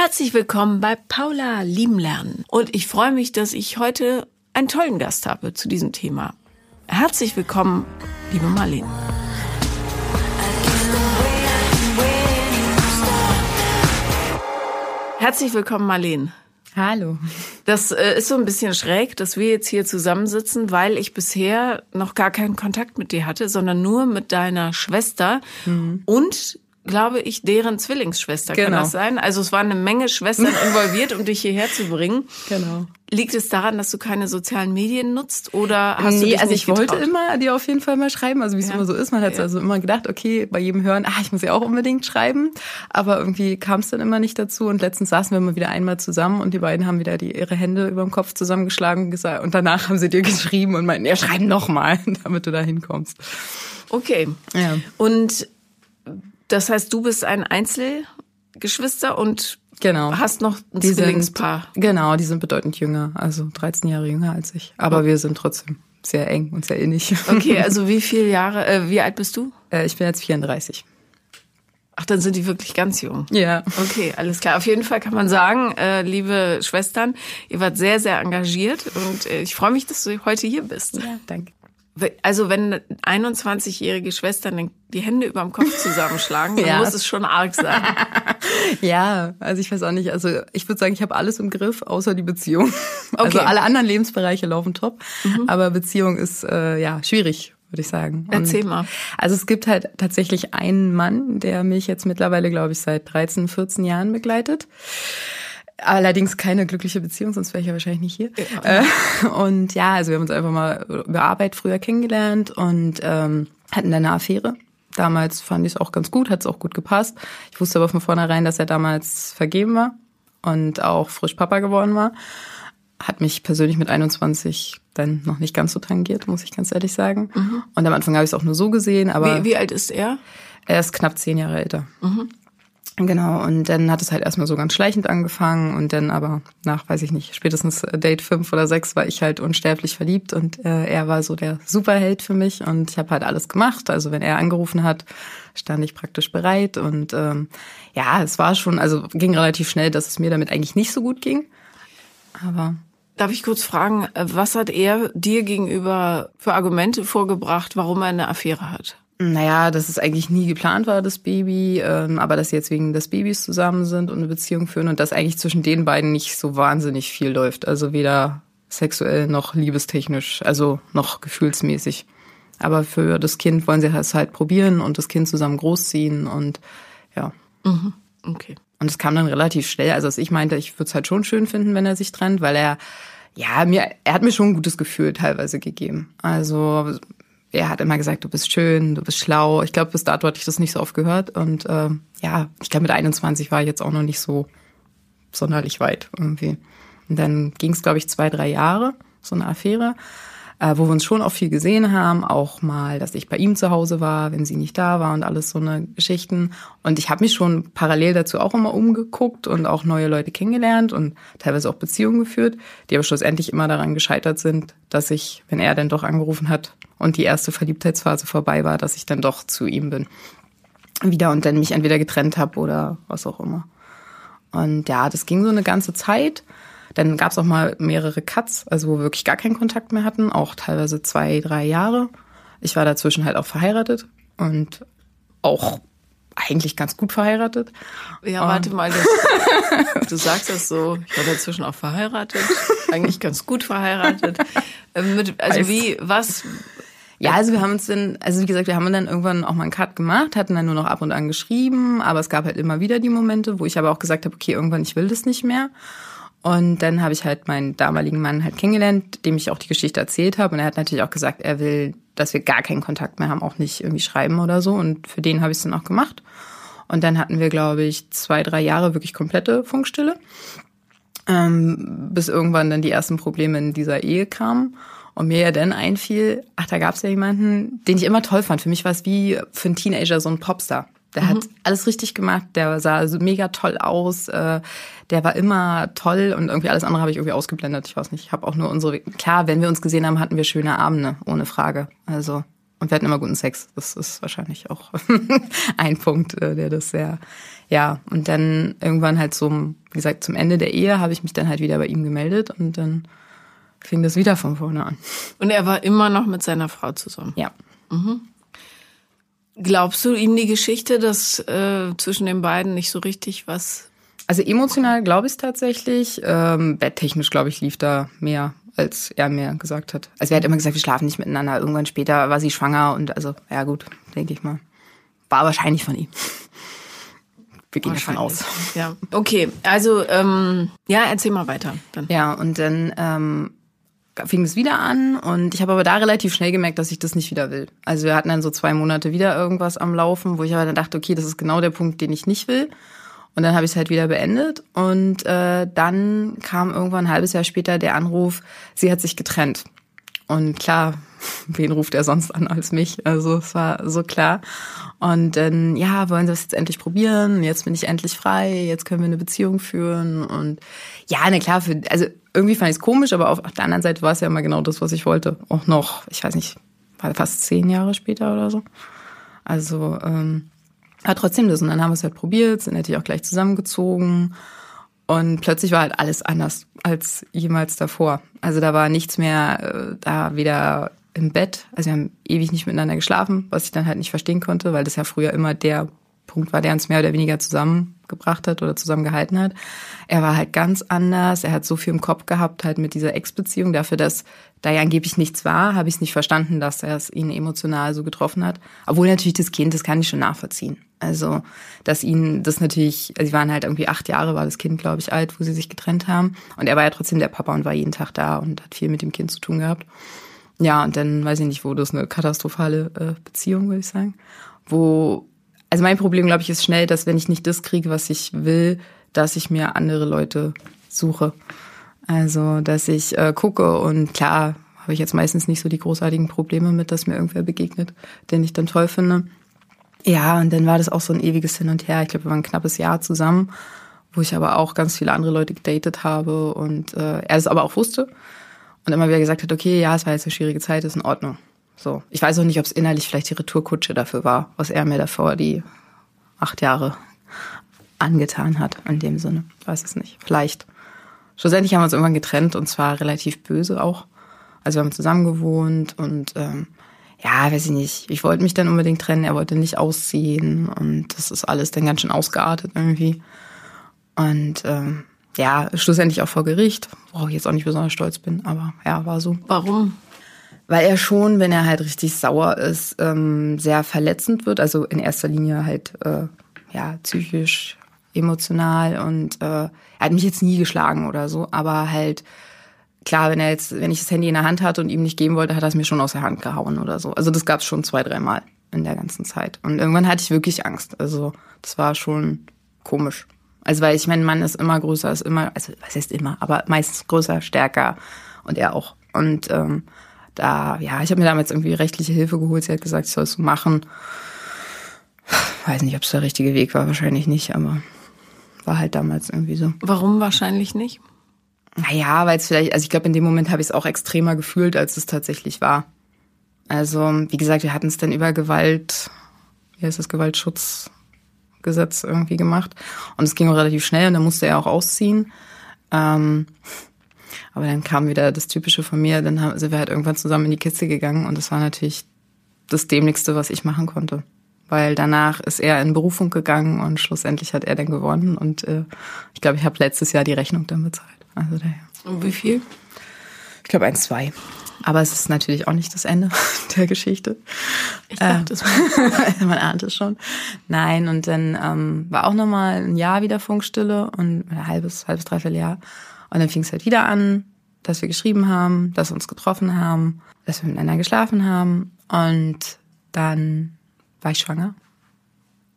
Herzlich willkommen bei Paula Lieben Lernen. Und ich freue mich, dass ich heute einen tollen Gast habe zu diesem Thema. Herzlich willkommen, liebe Marlene. Herzlich willkommen, Marlene. Hallo. Das äh, ist so ein bisschen schräg, dass wir jetzt hier zusammensitzen, weil ich bisher noch gar keinen Kontakt mit dir hatte, sondern nur mit deiner Schwester mhm. und glaube ich, deren Zwillingsschwester. Genau. Kann das sein? Also es waren eine Menge Schwestern involviert, um dich hierher zu bringen. Genau. Liegt es daran, dass du keine sozialen Medien nutzt oder hast nee, du dich also ich getraut? wollte immer dir auf jeden Fall mal schreiben, also wie es ja. immer so ist. Man hat ja. also immer gedacht, okay, bei jedem Hören, ah, ich muss ja auch unbedingt schreiben. Aber irgendwie kam es dann immer nicht dazu. Und letztens saßen wir mal wieder einmal zusammen und die beiden haben wieder die, ihre Hände über dem Kopf zusammengeschlagen und gesagt, und danach haben sie dir geschrieben und meinten, ja, schreib noch mal, damit du da hinkommst. Okay. Ja. Und das heißt, du bist ein Einzelgeschwister und genau. hast noch ein die Zwillingspaar. Sind, genau, die sind bedeutend jünger, also 13 Jahre jünger als ich. Aber oh. wir sind trotzdem sehr eng und sehr innig. Okay, also wie viele Jahre, äh, wie alt bist du? Äh, ich bin jetzt 34. Ach, dann sind die wirklich ganz jung. Ja. Okay, alles klar. Auf jeden Fall kann man sagen, äh, liebe Schwestern, ihr wart sehr, sehr engagiert und äh, ich freue mich, dass du heute hier bist. Ja, danke. Also wenn 21-jährige Schwestern die Hände über dem Kopf zusammenschlagen, dann ja. muss es schon arg sein. ja, also ich weiß auch nicht. Also ich würde sagen, ich habe alles im Griff, außer die Beziehung. Also okay. Also alle anderen Lebensbereiche laufen top, mhm. aber Beziehung ist äh, ja schwierig, würde ich sagen. Und Erzähl mal. Also es gibt halt tatsächlich einen Mann, der mich jetzt mittlerweile, glaube ich, seit 13, 14 Jahren begleitet. Allerdings keine glückliche Beziehung, sonst wäre ich ja wahrscheinlich nicht hier. Ja. Äh, und ja, also wir haben uns einfach mal über Arbeit früher kennengelernt und ähm, hatten dann eine Affäre. Damals fand ich es auch ganz gut, hat es auch gut gepasst. Ich wusste aber von vornherein, dass er damals vergeben war und auch frisch Papa geworden war. Hat mich persönlich mit 21 dann noch nicht ganz so tangiert, muss ich ganz ehrlich sagen. Mhm. Und am Anfang habe ich es auch nur so gesehen. Aber wie, wie alt ist er? Er ist knapp zehn Jahre älter. Mhm. Genau, und dann hat es halt erstmal so ganz schleichend angefangen und dann aber nach, weiß ich nicht, spätestens Date fünf oder sechs war ich halt unsterblich verliebt und äh, er war so der Superheld für mich und ich habe halt alles gemacht. Also wenn er angerufen hat, stand ich praktisch bereit und ähm, ja, es war schon, also ging relativ schnell, dass es mir damit eigentlich nicht so gut ging. Aber Darf ich kurz fragen, was hat er dir gegenüber für Argumente vorgebracht, warum er eine Affäre hat? Naja, dass es eigentlich nie geplant war, das Baby, ähm, aber dass sie jetzt wegen des Babys zusammen sind und eine Beziehung führen und dass eigentlich zwischen den beiden nicht so wahnsinnig viel läuft. Also weder sexuell noch liebestechnisch, also noch gefühlsmäßig. Aber für das Kind wollen sie es halt probieren und das Kind zusammen großziehen und ja. Mhm. Okay. Und es kam dann relativ schnell. Also ich meinte, ich würde es halt schon schön finden, wenn er sich trennt, weil er ja, mir, er hat mir schon ein gutes Gefühl teilweise gegeben. Also er hat immer gesagt, du bist schön, du bist schlau. Ich glaube, bis dato hatte ich das nicht so oft gehört. Und äh, ja, ich glaube, mit 21 war ich jetzt auch noch nicht so sonderlich weit irgendwie. Und dann ging es, glaube ich, zwei, drei Jahre, so eine Affäre äh, wo wir uns schon auch viel gesehen haben, auch mal, dass ich bei ihm zu Hause war, wenn sie nicht da war und alles so eine Geschichten. Und ich habe mich schon parallel dazu auch immer umgeguckt und auch neue Leute kennengelernt und teilweise auch Beziehungen geführt, die aber schlussendlich immer daran gescheitert sind, dass ich, wenn er dann doch angerufen hat und die erste Verliebtheitsphase vorbei war, dass ich dann doch zu ihm bin. Wieder und dann mich entweder getrennt habe oder was auch immer. Und ja, das ging so eine ganze Zeit. Dann gab es auch mal mehrere Cuts, also wo wir wirklich gar keinen Kontakt mehr hatten, auch teilweise zwei, drei Jahre. Ich war dazwischen halt auch verheiratet und auch eigentlich ganz gut verheiratet. Ja, warte mal, das, du sagst das so, ich war dazwischen auch verheiratet, eigentlich ganz gut verheiratet. Ähm, mit, also Weiß. wie, was? Ja, also wir haben uns dann, also wie gesagt, wir haben dann irgendwann auch mal einen Cut gemacht, hatten dann nur noch ab und an geschrieben, aber es gab halt immer wieder die Momente, wo ich aber auch gesagt habe, okay, irgendwann ich will das nicht mehr. Und dann habe ich halt meinen damaligen Mann halt kennengelernt, dem ich auch die Geschichte erzählt habe. Und er hat natürlich auch gesagt, er will, dass wir gar keinen Kontakt mehr haben, auch nicht irgendwie schreiben oder so. Und für den habe ich es dann auch gemacht. Und dann hatten wir, glaube ich, zwei, drei Jahre wirklich komplette Funkstille. Ähm, bis irgendwann dann die ersten Probleme in dieser Ehe kamen. Und mir ja dann einfiel, ach, da gab es ja jemanden, den ich immer toll fand. Für mich war es wie für einen Teenager so ein Popstar. Der mhm. hat alles richtig gemacht, der sah so mega toll aus, äh, der war immer toll und irgendwie alles andere habe ich irgendwie ausgeblendet. Ich weiß nicht, ich habe auch nur unsere, klar, wenn wir uns gesehen haben, hatten wir schöne Abende, ohne Frage. Also Und wir hatten immer guten Sex. Das ist wahrscheinlich auch ein Punkt, äh, der das sehr, ja. Und dann irgendwann halt so, wie gesagt, zum Ende der Ehe habe ich mich dann halt wieder bei ihm gemeldet und dann fing das wieder von vorne an. Und er war immer noch mit seiner Frau zusammen? Ja. Mhm. Glaubst du ihm die Geschichte, dass äh, zwischen den beiden nicht so richtig was? Also emotional glaube ich es tatsächlich. Ähm, betttechnisch glaube ich lief da mehr als er mir gesagt hat. Also er hat immer gesagt, wir schlafen nicht miteinander. Irgendwann später war sie schwanger und also, ja gut, denke ich mal. War wahrscheinlich von ihm. Wir gehen davon aus. Ja, okay. Also, ähm, ja, erzähl mal weiter. Dann. Ja, und dann ähm, fing es wieder an und ich habe aber da relativ schnell gemerkt, dass ich das nicht wieder will. Also wir hatten dann so zwei Monate wieder irgendwas am Laufen, wo ich aber dann dachte, okay, das ist genau der Punkt, den ich nicht will. Und dann habe ich es halt wieder beendet. Und äh, dann kam irgendwann ein halbes Jahr später der Anruf, sie hat sich getrennt. Und klar, wen ruft er sonst an als mich? Also es war so klar. Und dann, ja, wollen Sie das jetzt endlich probieren? Jetzt bin ich endlich frei, jetzt können wir eine Beziehung führen. Und ja, ne klar, für, also irgendwie fand ich es komisch, aber auf, auf der anderen Seite war es ja immer genau das, was ich wollte. Auch noch, ich weiß nicht, war fast zehn Jahre später oder so. Also, ähm, aber trotzdem das. Und dann haben wir es halt probiert, sind natürlich auch gleich zusammengezogen. Und plötzlich war halt alles anders als jemals davor. Also da war nichts mehr, äh, da weder im Bett, also wir haben ewig nicht miteinander geschlafen, was ich dann halt nicht verstehen konnte, weil das ja früher immer der Punkt war, der uns mehr oder weniger zusammengebracht hat oder zusammengehalten hat. Er war halt ganz anders, er hat so viel im Kopf gehabt, halt mit dieser Ex-Beziehung, dafür, dass da ja angeblich nichts war, habe ich es nicht verstanden, dass er es ihn emotional so getroffen hat. Obwohl natürlich das Kind, das kann ich schon nachvollziehen. Also, dass ihn das natürlich, also sie waren halt irgendwie acht Jahre, war das Kind, glaube ich, alt, wo sie sich getrennt haben. Und er war ja trotzdem der Papa und war jeden Tag da und hat viel mit dem Kind zu tun gehabt. Ja, und dann weiß ich nicht, wo das eine katastrophale äh, Beziehung, würde ich sagen. Wo, also mein Problem, glaube ich, ist schnell, dass wenn ich nicht das kriege, was ich will, dass ich mir andere Leute suche. Also, dass ich äh, gucke und klar habe ich jetzt meistens nicht so die großartigen Probleme mit, dass mir irgendwer begegnet, den ich dann toll finde. Ja, und dann war das auch so ein ewiges Hin und Her. Ich glaube, wir waren ein knappes Jahr zusammen, wo ich aber auch ganz viele andere Leute gedatet habe und äh, er das aber auch wusste und immer wieder gesagt hat, okay, ja, es war jetzt eine schwierige Zeit, ist in Ordnung. So. Ich weiß auch nicht, ob es innerlich vielleicht die Retourkutsche dafür war, was er mir davor die acht Jahre angetan hat, in dem Sinne. Ich weiß es nicht. Vielleicht. Schlussendlich haben wir uns irgendwann getrennt und zwar relativ böse auch. Also wir haben zusammen gewohnt und ähm, ja, weiß ich nicht, ich wollte mich dann unbedingt trennen, er wollte nicht ausziehen und das ist alles dann ganz schön ausgeartet irgendwie. Und ähm, ja, schlussendlich auch vor Gericht, worauf ich jetzt auch nicht besonders stolz bin, aber ja, war so. Warum? Weil er schon, wenn er halt richtig sauer ist, ähm, sehr verletzend wird. Also in erster Linie halt äh, ja psychisch, emotional und äh, er hat mich jetzt nie geschlagen oder so, aber halt klar, wenn er jetzt, wenn ich das Handy in der Hand hatte und ihm nicht geben wollte, hat er es mir schon aus der Hand gehauen oder so. Also das gab es schon zwei, dreimal in der ganzen Zeit. Und irgendwann hatte ich wirklich Angst. Also das war schon komisch. Also weil ich mein Mann ist immer größer, ist immer, also was heißt immer, aber meistens größer, stärker und er auch. Und ähm, da, ja, ich habe mir damals irgendwie rechtliche Hilfe geholt. Sie hat gesagt, ich soll es so machen. Weiß nicht, ob es der richtige Weg war, wahrscheinlich nicht, aber war halt damals irgendwie so. Warum wahrscheinlich nicht? Naja, weil es vielleicht, also ich glaube, in dem Moment habe ich es auch extremer gefühlt, als es tatsächlich war. Also, wie gesagt, wir hatten es dann über Gewalt, wie heißt das, Gewaltschutzgesetz irgendwie gemacht. Und es ging auch relativ schnell und dann musste er auch ausziehen. Ähm, aber dann kam wieder das Typische von mir, dann sind wir halt irgendwann zusammen in die Kiste gegangen und das war natürlich das Dämlichste, was ich machen konnte. Weil danach ist er in Berufung gegangen und schlussendlich hat er dann gewonnen und äh, ich glaube, ich habe letztes Jahr die Rechnung dann bezahlt. Also daher. Und wie viel? Ich glaube ein, zwei. Aber es ist natürlich auch nicht das Ende der Geschichte. Ich dachte es mal. Man ahnt es schon. Nein, und dann ähm, war auch nochmal ein Jahr wieder Funkstille und ein halbes, halbes, dreiviertel Jahr. Und dann fing es halt wieder an, dass wir geschrieben haben, dass wir uns getroffen haben, dass wir miteinander geschlafen haben. Und dann war ich schwanger.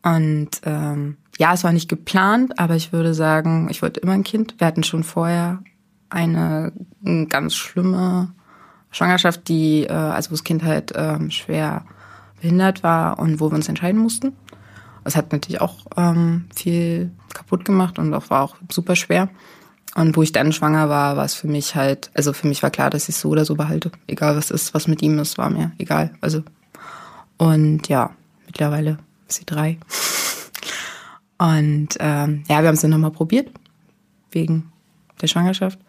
Und ähm, ja, es war nicht geplant, aber ich würde sagen, ich wollte immer ein Kind. Wir hatten schon vorher eine ganz schlimme Schwangerschaft, die, äh, also wo das Kind halt ähm, schwer behindert war und wo wir uns entscheiden mussten. Das hat natürlich auch ähm, viel kaputt gemacht und auch war auch super schwer. Und wo ich dann schwanger war, war es für mich halt, also für mich war klar, dass ich es so oder so behalte. Egal was ist, was mit ihm ist, war mir egal. Also Und ja, mittlerweile ist sie drei. Und ähm, ja, wir haben es dann nochmal probiert, wegen der Schwangerschaft.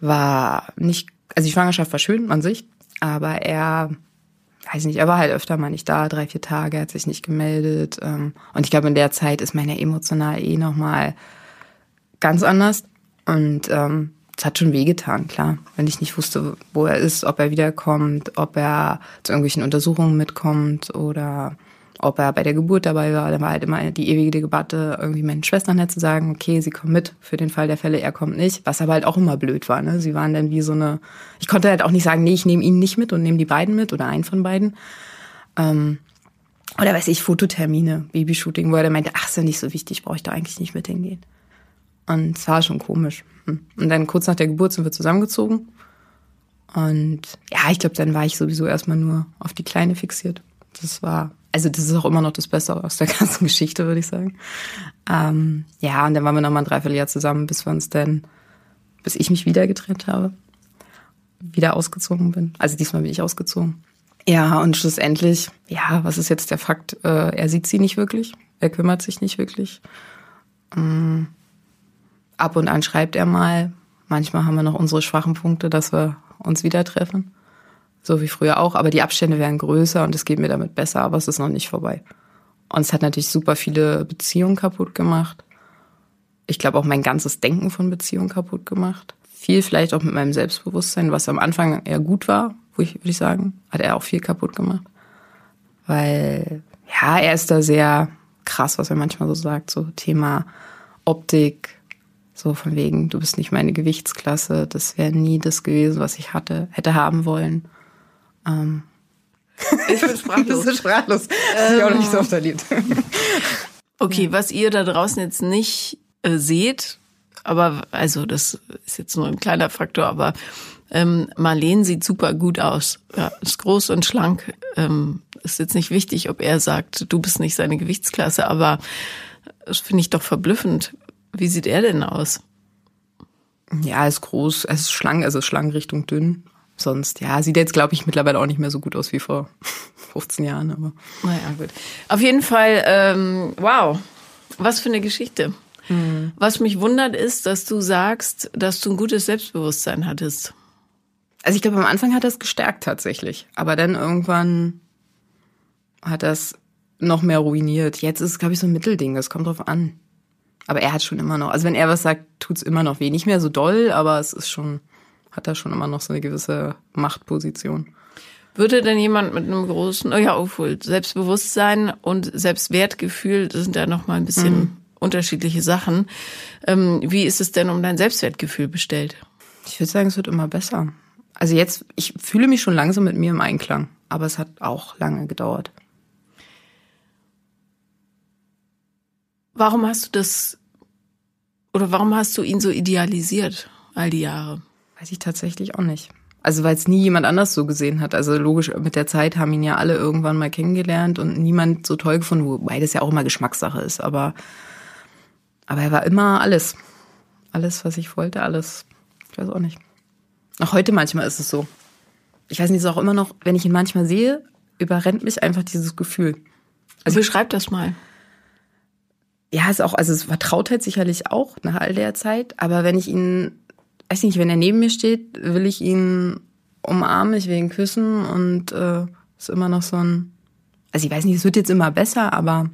War nicht, also die Schwangerschaft war schön an sich, aber er, weiß nicht, er war halt öfter mal nicht da, drei, vier Tage, hat sich nicht gemeldet. Ähm, und ich glaube, in der Zeit ist meine emotional eh nochmal ganz anders. Und ähm, es hat schon wehgetan, klar. Wenn ich nicht wusste, wo er ist, ob er wiederkommt, ob er zu irgendwelchen Untersuchungen mitkommt oder ob er bei der Geburt dabei war. Dann war halt immer die ewige Debatte, irgendwie meinen Schwestern halt zu sagen, okay, sie kommen mit für den Fall der Fälle, er kommt nicht. Was aber halt auch immer blöd war. Ne? Sie waren dann wie so eine, ich konnte halt auch nicht sagen, nee, ich nehme ihn nicht mit und nehme die beiden mit oder einen von beiden. Ähm, oder weiß ich, Fototermine, Babyshooting, wo er dann meinte, ach, ist ja nicht so wichtig, brauche ich da eigentlich nicht mit hingehen. Und es war schon komisch. Hm. Und dann kurz nach der Geburt sind wir zusammengezogen. Und ja, ich glaube, dann war ich sowieso erstmal nur auf die Kleine fixiert. Das war, also das ist auch immer noch das Beste aus der ganzen Geschichte, würde ich sagen. Ähm, ja, und dann waren wir noch mal ein Dreivierteljahr zusammen, bis wir uns dann, bis ich mich wieder getrennt habe, wieder ausgezogen bin. Also diesmal bin ich ausgezogen. Ja, und schlussendlich, ja, was ist jetzt der Fakt? Äh, er sieht sie nicht wirklich, er kümmert sich nicht wirklich. Ähm, ab und an schreibt er mal. Manchmal haben wir noch unsere schwachen Punkte, dass wir uns wieder treffen. So wie früher auch. Aber die Abstände werden größer und es geht mir damit besser, aber es ist noch nicht vorbei. Und es hat natürlich super viele Beziehungen kaputt gemacht. Ich glaube auch mein ganzes Denken von Beziehungen kaputt gemacht. Viel vielleicht auch mit meinem Selbstbewusstsein, was am Anfang eher gut war, würde ich sagen, hat er auch viel kaputt gemacht. Weil, ja, er ist da sehr krass, was er manchmal so sagt, so Thema Optik, so von wegen, du bist nicht meine Gewichtsklasse, das wäre nie das gewesen, was ich hatte, hätte haben wollen. Ähm. Ich bin sprachlos. bist sprachlos. Das ähm. ich auch nicht so oft erlebt. Okay, was ihr da draußen jetzt nicht äh, seht, aber also das ist jetzt nur ein kleiner Faktor, aber ähm, Marlene sieht super gut aus. Ja, ist groß und schlank. Ähm, ist jetzt nicht wichtig, ob er sagt, du bist nicht seine Gewichtsklasse, aber das finde ich doch verblüffend, wie sieht er denn aus? Ja, er ist groß, er ist schlank, also schlank Richtung dünn. Sonst, ja, sieht jetzt, glaube ich, mittlerweile auch nicht mehr so gut aus wie vor 15 Jahren, aber. Naja, gut. Auf jeden Fall, ähm, wow, was für eine Geschichte. Mhm. Was mich wundert ist, dass du sagst, dass du ein gutes Selbstbewusstsein hattest. Also ich glaube, am Anfang hat das gestärkt tatsächlich. Aber dann irgendwann hat das noch mehr ruiniert. Jetzt ist es, glaube ich, so ein Mittelding. Das kommt drauf an. Aber er hat schon immer noch, also wenn er was sagt, tut's immer noch weh. Nicht mehr so doll, aber es ist schon, hat er schon immer noch so eine gewisse Machtposition. Würde denn jemand mit einem großen, oh ja, obwohl Selbstbewusstsein und Selbstwertgefühl, das sind ja noch mal ein bisschen mhm. unterschiedliche Sachen. Ähm, wie ist es denn um dein Selbstwertgefühl bestellt? Ich würde sagen, es wird immer besser. Also jetzt, ich fühle mich schon langsam mit mir im Einklang, aber es hat auch lange gedauert. Warum hast du das oder warum hast du ihn so idealisiert all die Jahre? Weiß ich tatsächlich auch nicht. Also weil es nie jemand anders so gesehen hat. Also logisch, mit der Zeit haben ihn ja alle irgendwann mal kennengelernt und niemand so toll gefunden, wobei das ja auch immer Geschmackssache ist. Aber, aber er war immer alles. Alles, was ich wollte, alles. Ich weiß auch nicht. Auch heute manchmal ist es so. Ich weiß nicht, es ist auch immer noch, wenn ich ihn manchmal sehe, überrennt mich einfach dieses Gefühl. Also beschreib das mal ja, ist auch, also es Vertrautheit sicherlich auch nach all der Zeit, aber wenn ich ihn, weiß nicht, wenn er neben mir steht, will ich ihn umarmen, ich will ihn küssen und äh, ist immer noch so ein, also ich weiß nicht, es wird jetzt immer besser, aber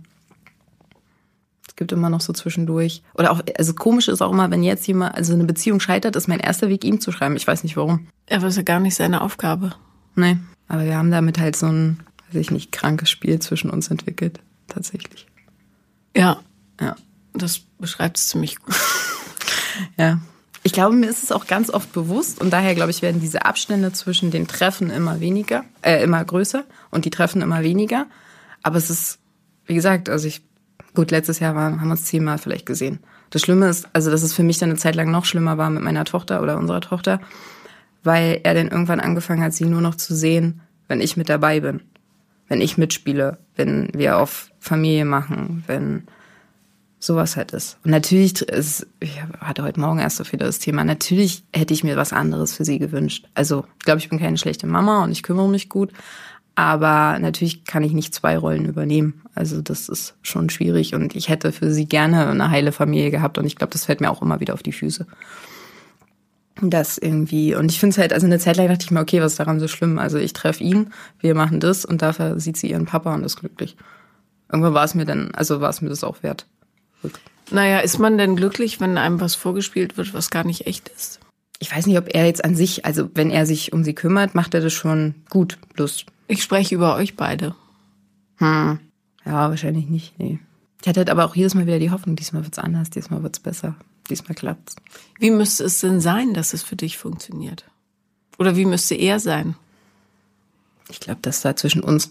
es gibt immer noch so zwischendurch. Oder auch, also komisch ist auch immer, wenn jetzt jemand, also eine Beziehung scheitert, ist mein erster Weg, ihm zu schreiben. Ich weiß nicht warum. Er war ja gar nicht seine Aufgabe. Nee, aber wir haben damit halt so ein, weiß ich nicht, krankes Spiel zwischen uns entwickelt. Tatsächlich. Ja, ja. Das beschreibt es ziemlich gut. ja. Ich glaube, mir ist es auch ganz oft bewusst und daher, glaube ich, werden diese Abstände zwischen den Treffen immer weniger, äh, immer größer und die Treffen immer weniger. Aber es ist, wie gesagt, also ich, gut, letztes Jahr waren, haben wir uns zehnmal vielleicht gesehen. Das Schlimme ist, also dass es für mich dann eine Zeit lang noch schlimmer war mit meiner Tochter oder unserer Tochter, weil er dann irgendwann angefangen hat, sie nur noch zu sehen, wenn ich mit dabei bin. Wenn ich mitspiele, wenn wir auf Familie machen, wenn sowas halt ist. Und natürlich ist, ich hatte heute Morgen erst so wieder das Thema, natürlich hätte ich mir was anderes für sie gewünscht. Also, ich glaube, ich bin keine schlechte Mama und ich kümmere mich gut. Aber natürlich kann ich nicht zwei Rollen übernehmen. Also das ist schon schwierig und ich hätte für sie gerne eine heile Familie gehabt und ich glaube, das fällt mir auch immer wieder auf die Füße. Das irgendwie, und ich finde es halt, also eine Zeit lang dachte ich mir, okay, was ist daran so schlimm? Also ich treffe ihn, wir machen das und dafür sieht sie ihren Papa und ist glücklich. Irgendwann war es mir dann, also war es mir das auch wert. Naja, ist man denn glücklich, wenn einem was vorgespielt wird, was gar nicht echt ist? Ich weiß nicht, ob er jetzt an sich, also wenn er sich um sie kümmert, macht er das schon gut. Bloß. Ich spreche über euch beide. Hm. Ja, wahrscheinlich nicht, nee. Ich hatte halt aber auch jedes Mal wieder die Hoffnung, diesmal wird's anders, diesmal wird's besser, diesmal klappt's. Wie müsste es denn sein, dass es für dich funktioniert? Oder wie müsste er sein? Ich glaube, dass da zwischen uns,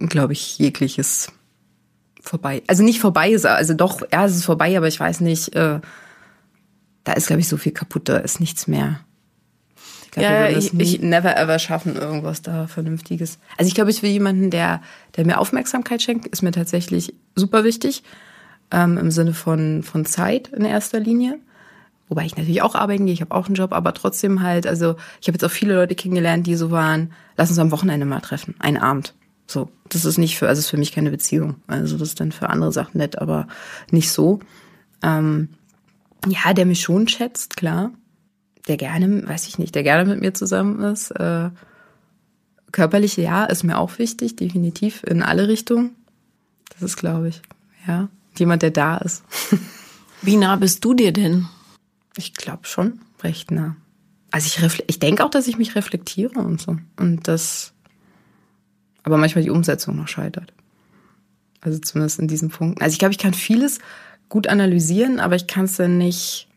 glaube ich, jegliches vorbei. Also nicht vorbei ist, also doch, ja, es ist vorbei, aber ich weiß nicht, äh, da ist, glaube ich, so viel kaputt, da ist nichts mehr. Ich glaube, ja, wir würden nie, ich, never ever schaffen, irgendwas da Vernünftiges. Also ich glaube, ich will jemanden, der, der mir Aufmerksamkeit schenkt, ist mir tatsächlich super wichtig. Ähm, Im Sinne von, von Zeit in erster Linie. Wobei ich natürlich auch arbeiten gehe, ich habe auch einen Job, aber trotzdem halt, also ich habe jetzt auch viele Leute kennengelernt, die so waren, lass uns am Wochenende mal treffen, einen Abend. So, das ist nicht für, also ist für mich keine Beziehung. Also das ist dann für andere Sachen nett, aber nicht so. Ähm, ja, der mich schon schätzt, klar. Der gerne, weiß ich nicht, der gerne mit mir zusammen ist. Äh, körperliche ja, ist mir auch wichtig, definitiv in alle Richtungen. Das ist, glaube ich, ja, jemand, der da ist. Wie nah bist du dir denn? Ich glaube schon recht nah. Also ich, ich denke auch, dass ich mich reflektiere und so. Und das aber manchmal die Umsetzung noch scheitert. Also zumindest in diesen Punkten. Also ich glaube, ich kann vieles gut analysieren, aber ich kann es dann nicht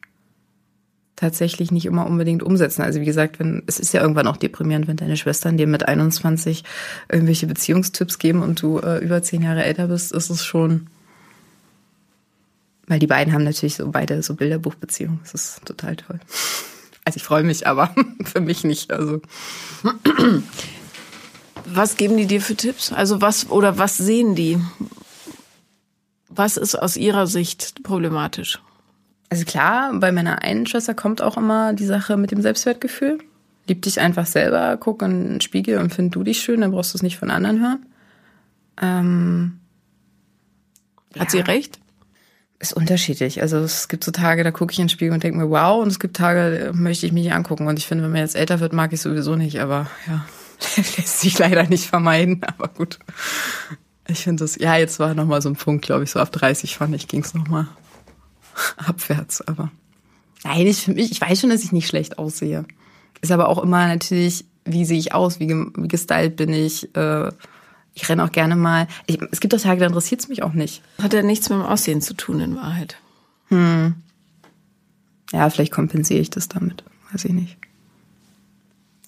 tatsächlich nicht immer unbedingt umsetzen. Also wie gesagt, wenn es ist ja irgendwann auch deprimierend, wenn deine Schwestern dir mit 21 irgendwelche Beziehungstipps geben und du äh, über zehn Jahre älter bist, ist es schon, weil die beiden haben natürlich so beide so Bilderbuchbeziehungen. Das ist total toll. Also ich freue mich, aber für mich nicht. Also was geben die dir für Tipps? Also was oder was sehen die? Was ist aus ihrer Sicht problematisch? Also klar, bei meiner einen Schwester kommt auch immer die Sache mit dem Selbstwertgefühl. Lieb dich einfach selber, guck in den Spiegel und find du dich schön, dann brauchst du es nicht von anderen hören. Ähm, Hat ja. sie recht? Ist unterschiedlich. Also es gibt so Tage, da gucke ich in den Spiegel und denke mir, wow, und es gibt Tage, da möchte ich mich nicht angucken. Und ich finde, wenn man jetzt älter wird, mag ich sowieso nicht, aber ja. lässt sich leider nicht vermeiden, aber gut. Ich finde das, ja, jetzt war nochmal so ein Punkt, glaube ich, so ab 30 fand ich, ging es nochmal abwärts, aber. Nein, ich, mich, ich weiß schon, dass ich nicht schlecht aussehe. Ist aber auch immer natürlich, wie sehe ich aus, wie, wie gestylt bin ich. Äh, ich renne auch gerne mal. Ich, es gibt auch Tage, da interessiert es mich auch nicht. Hat ja nichts mit dem Aussehen zu tun, in Wahrheit. Hm. Ja, vielleicht kompensiere ich das damit. Weiß ich nicht.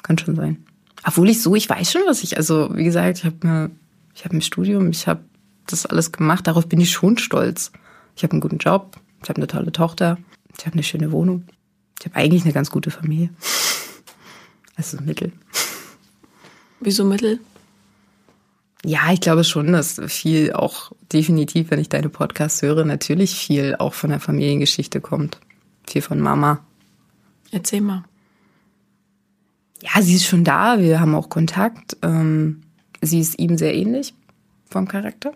Kann schon sein. Obwohl ich so, ich weiß schon, was ich, also wie gesagt, ich habe mir, ich habe ein Studium, ich habe das alles gemacht, darauf bin ich schon stolz. Ich habe einen guten Job, ich habe eine tolle Tochter, ich habe eine schöne Wohnung. Ich habe eigentlich eine ganz gute Familie. Also Mittel. Wieso Mittel? Ja, ich glaube schon, dass viel auch definitiv, wenn ich deine Podcasts höre, natürlich viel auch von der Familiengeschichte kommt. Viel von Mama. Erzähl mal. Ja, sie ist schon da, wir haben auch Kontakt. Ähm, sie ist ihm sehr ähnlich vom Charakter.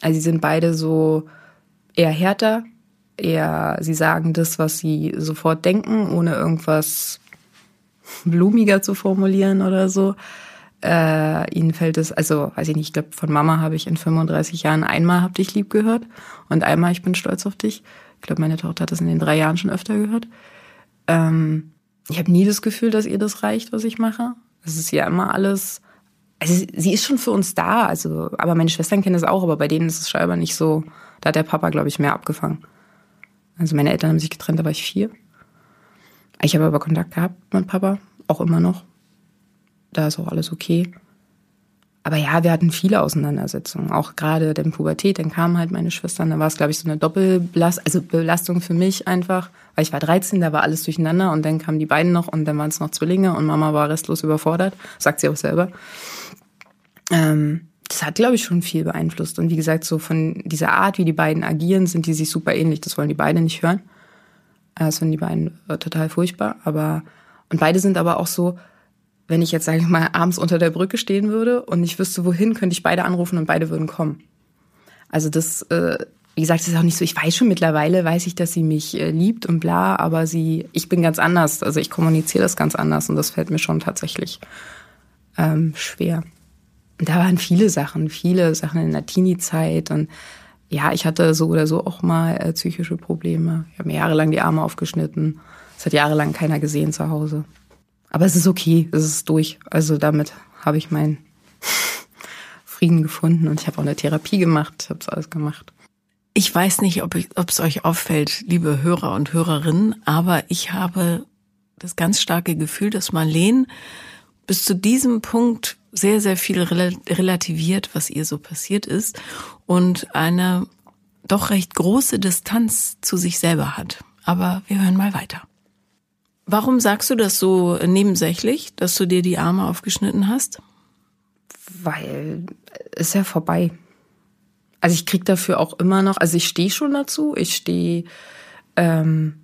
Also sie sind beide so eher härter, eher, sie sagen das, was sie sofort denken, ohne irgendwas blumiger zu formulieren oder so. Äh, ihnen fällt es, also weiß ich nicht, ich glaube, von Mama habe ich in 35 Jahren einmal hab dich lieb gehört und einmal ich bin stolz auf dich. Ich glaube, meine Tochter hat das in den drei Jahren schon öfter gehört. Ähm, ich habe nie das Gefühl, dass ihr das reicht, was ich mache. Es ist ja immer alles. Also sie ist schon für uns da, also, aber meine Schwestern kennen das auch, aber bei denen ist es scheinbar nicht so. Da hat der Papa, glaube ich, mehr abgefangen. Also meine Eltern haben sich getrennt, da war ich vier. Ich habe aber Kontakt gehabt mit Papa, auch immer noch. Da ist auch alles okay. Aber ja, wir hatten viele Auseinandersetzungen, auch gerade in Pubertät, dann kamen halt meine Schwestern, da war es, glaube ich, so eine Doppelbelastung, also Belastung für mich einfach, weil ich war 13, da war alles durcheinander und dann kamen die beiden noch und dann waren es noch Zwillinge und Mama war restlos überfordert, sagt sie auch selber. Ähm, das hat, glaube ich, schon viel beeinflusst. Und wie gesagt, so von dieser Art, wie die beiden agieren, sind die sich super ähnlich. Das wollen die beiden nicht hören. Das finden die beiden äh, total furchtbar. Aber, und beide sind aber auch so, wenn ich jetzt, sage ich mal, abends unter der Brücke stehen würde und ich wüsste, wohin, könnte ich beide anrufen und beide würden kommen. Also das, äh, wie gesagt, ist auch nicht so. Ich weiß schon mittlerweile, weiß ich, dass sie mich äh, liebt und bla, aber sie, ich bin ganz anders. Also ich kommuniziere das ganz anders und das fällt mir schon tatsächlich ähm, schwer. Und da waren viele Sachen, viele Sachen in der Teenie-Zeit und ja, ich hatte so oder so auch mal äh, psychische Probleme. Ich habe mir jahrelang die Arme aufgeschnitten. Es hat jahrelang keiner gesehen zu Hause. Aber es ist okay, es ist durch. Also damit habe ich meinen Frieden gefunden und ich habe auch eine Therapie gemacht, ich habe es alles gemacht. Ich weiß nicht, ob es euch auffällt, liebe Hörer und Hörerinnen, aber ich habe das ganz starke Gefühl, dass Marlene bis zu diesem Punkt sehr, sehr viel relativiert, was ihr so passiert ist und eine doch recht große Distanz zu sich selber hat. Aber wir hören mal weiter. Warum sagst du das so nebensächlich, dass du dir die Arme aufgeschnitten hast? Weil es ja vorbei. Also ich krieg dafür auch immer noch, also ich stehe schon dazu, ich stehe ähm,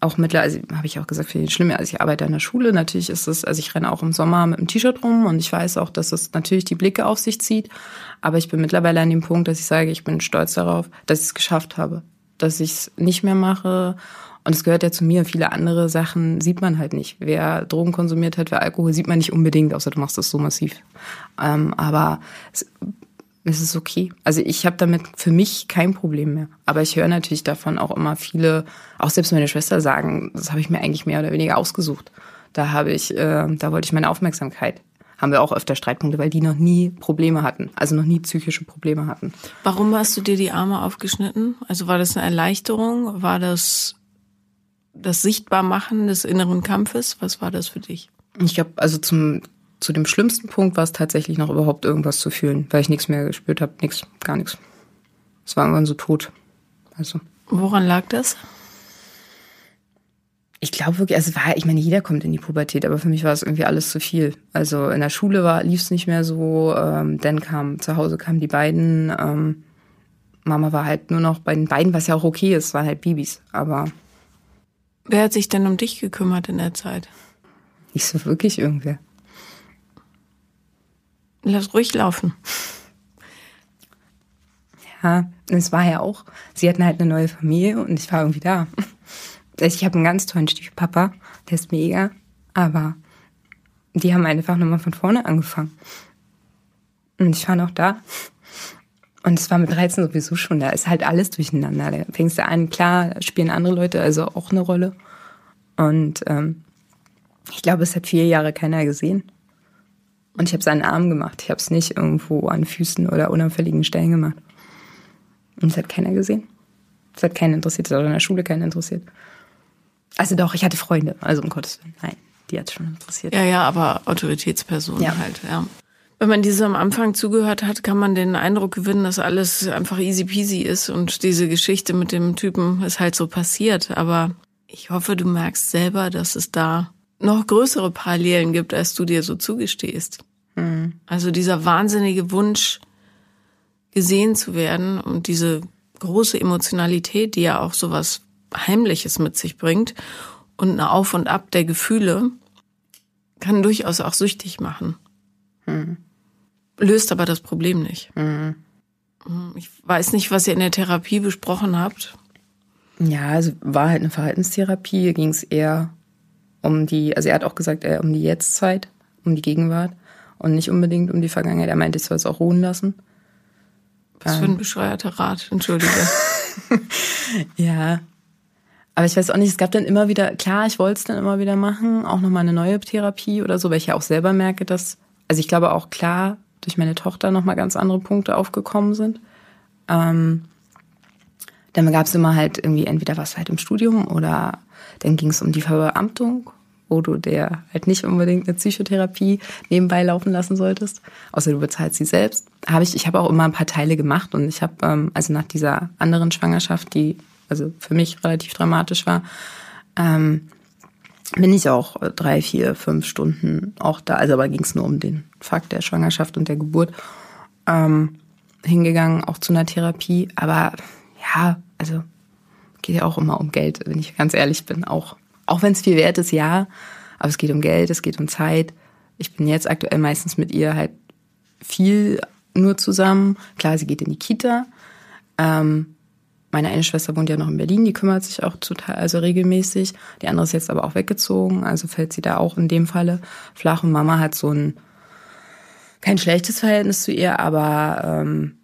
auch mittlerweile, also habe ich auch gesagt, für den Schlimme, also ich arbeite in der Schule, natürlich ist es, also ich renne auch im Sommer mit einem T-Shirt rum und ich weiß auch, dass es natürlich die Blicke auf sich zieht, aber ich bin mittlerweile an dem Punkt, dass ich sage, ich bin stolz darauf, dass ich es geschafft habe, dass ich es nicht mehr mache und es gehört ja zu mir. Viele andere Sachen sieht man halt nicht. Wer Drogen konsumiert hat, wer Alkohol sieht man nicht unbedingt, außer du machst das so massiv. Ähm, aber es, es ist okay. Also ich habe damit für mich kein Problem mehr. Aber ich höre natürlich davon auch immer viele, auch selbst meine Schwester sagen, das habe ich mir eigentlich mehr oder weniger ausgesucht. Da habe ich, äh, da wollte ich meine Aufmerksamkeit haben wir auch öfter Streitpunkte, weil die noch nie Probleme hatten, also noch nie psychische Probleme hatten. Warum hast du dir die Arme aufgeschnitten? Also war das eine Erleichterung? War das das Sichtbarmachen des inneren Kampfes? Was war das für dich? Ich glaube, also zum zu dem schlimmsten Punkt war es tatsächlich noch überhaupt irgendwas zu fühlen, weil ich nichts mehr gespürt habe, nichts, gar nichts. Es war irgendwann so tot. Also. Woran lag das? Ich glaube wirklich, also war, ich meine, jeder kommt in die Pubertät, aber für mich war es irgendwie alles zu viel. Also in der Schule war, lief es nicht mehr so, ähm, dann kam, zu Hause kamen die beiden, ähm, Mama war halt nur noch bei den beiden, was ja auch okay ist, waren halt Babys, aber Wer hat sich denn um dich gekümmert in der Zeit? Nicht so wirklich irgendwer. Lass ruhig laufen. Ja, es war ja auch, sie hatten halt eine neue Familie und ich war irgendwie da. Also ich habe einen ganz tollen Stiefpapa, der ist mega, aber die haben einfach nochmal von vorne angefangen. Und ich war noch da. Und es war mit 13 sowieso schon, da ist halt alles durcheinander. Da fängst du an, klar, spielen andere Leute also auch eine Rolle. Und ähm, ich glaube, es hat vier Jahre keiner gesehen. Und ich habe es an den Armen gemacht. Ich habe es nicht irgendwo an Füßen oder unauffälligen Stellen gemacht. Und es hat keiner gesehen. Es hat keinen interessiert, es hat auch in der Schule keinen interessiert. Also doch, ich hatte Freunde, also um Gottes Willen. Nein, die hat schon interessiert. Ja, ja, aber Autoritätspersonen ja. halt, ja. Wenn man diesem am Anfang zugehört hat, kann man den Eindruck gewinnen, dass alles einfach easy peasy ist und diese Geschichte mit dem Typen ist halt so passiert. Aber ich hoffe, du merkst selber, dass es da noch größere Parallelen gibt, als du dir so zugestehst. Mhm. Also dieser wahnsinnige Wunsch, gesehen zu werden und diese große Emotionalität, die ja auch so was Heimliches mit sich bringt und eine Auf und Ab der Gefühle, kann durchaus auch süchtig machen. Mhm löst aber das Problem nicht. Mhm. Ich weiß nicht, was ihr in der Therapie besprochen habt. Ja, also war halt eine Verhaltenstherapie, ging es eher um die, also er hat auch gesagt, eher um die Jetztzeit, um die Gegenwart und nicht unbedingt um die Vergangenheit. Er meinte, ich soll es auch ruhen lassen. Was für ein ähm. bescheuerter Rat, entschuldige. ja. Aber ich weiß auch nicht, es gab dann immer wieder, klar, ich wollte es dann immer wieder machen, auch nochmal eine neue Therapie oder so, weil ich ja auch selber merke, dass, also ich glaube auch klar, durch meine Tochter nochmal ganz andere Punkte aufgekommen sind. Ähm, dann gab es immer halt irgendwie entweder was halt im Studium oder dann ging es um die Verbeamtung, wo du der halt nicht unbedingt eine Psychotherapie nebenbei laufen lassen solltest, außer du bezahlst sie selbst. Habe ich, ich habe auch immer ein paar Teile gemacht und ich habe ähm, also nach dieser anderen Schwangerschaft, die also für mich relativ dramatisch war, ähm, bin ich auch drei, vier, fünf Stunden auch da. Also aber ging es nur um den Fakt der Schwangerschaft und der Geburt. Ähm, hingegangen, auch zu einer Therapie. Aber ja, also geht ja auch immer um Geld, wenn ich ganz ehrlich bin. Auch, auch wenn es viel wert ist, ja. Aber es geht um Geld, es geht um Zeit. Ich bin jetzt aktuell meistens mit ihr halt viel nur zusammen. Klar, sie geht in die Kita. Ähm, meine eine Schwester wohnt ja noch in Berlin, die kümmert sich auch total, also regelmäßig. Die andere ist jetzt aber auch weggezogen, also fällt sie da auch in dem Falle flach. Und Mama hat so ein kein schlechtes Verhältnis zu ihr, aber ähm,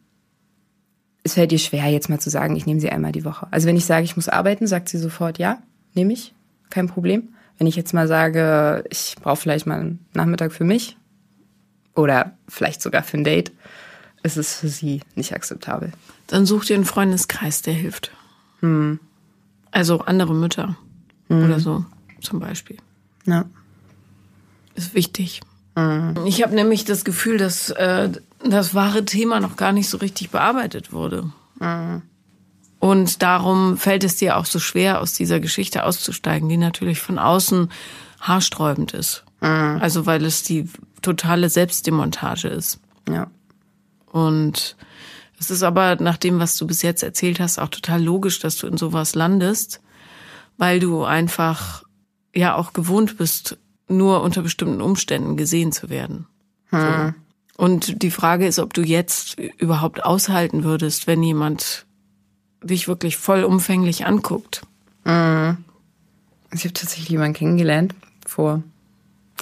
es fällt ihr schwer, jetzt mal zu sagen, ich nehme sie einmal die Woche. Also wenn ich sage, ich muss arbeiten, sagt sie sofort, ja, nehme ich, kein Problem. Wenn ich jetzt mal sage, ich brauche vielleicht mal einen Nachmittag für mich oder vielleicht sogar für ein Date, ist es für sie nicht akzeptabel. Dann such dir einen Freundeskreis, der hilft. Hm. Also andere Mütter hm. oder so zum Beispiel. Ja. Ist wichtig. Hm. Ich habe nämlich das Gefühl, dass äh, das wahre Thema noch gar nicht so richtig bearbeitet wurde. Hm. Und darum fällt es dir auch so schwer, aus dieser Geschichte auszusteigen, die natürlich von außen haarsträubend ist. Mhm. Also weil es die totale Selbstdemontage ist. Ja. Und es ist aber nach dem, was du bis jetzt erzählt hast, auch total logisch, dass du in sowas landest, weil du einfach ja auch gewohnt bist, nur unter bestimmten Umständen gesehen zu werden. Hm. So. Und die Frage ist, ob du jetzt überhaupt aushalten würdest, wenn jemand dich wirklich vollumfänglich anguckt. Mhm. Ich habe tatsächlich jemanden kennengelernt vor,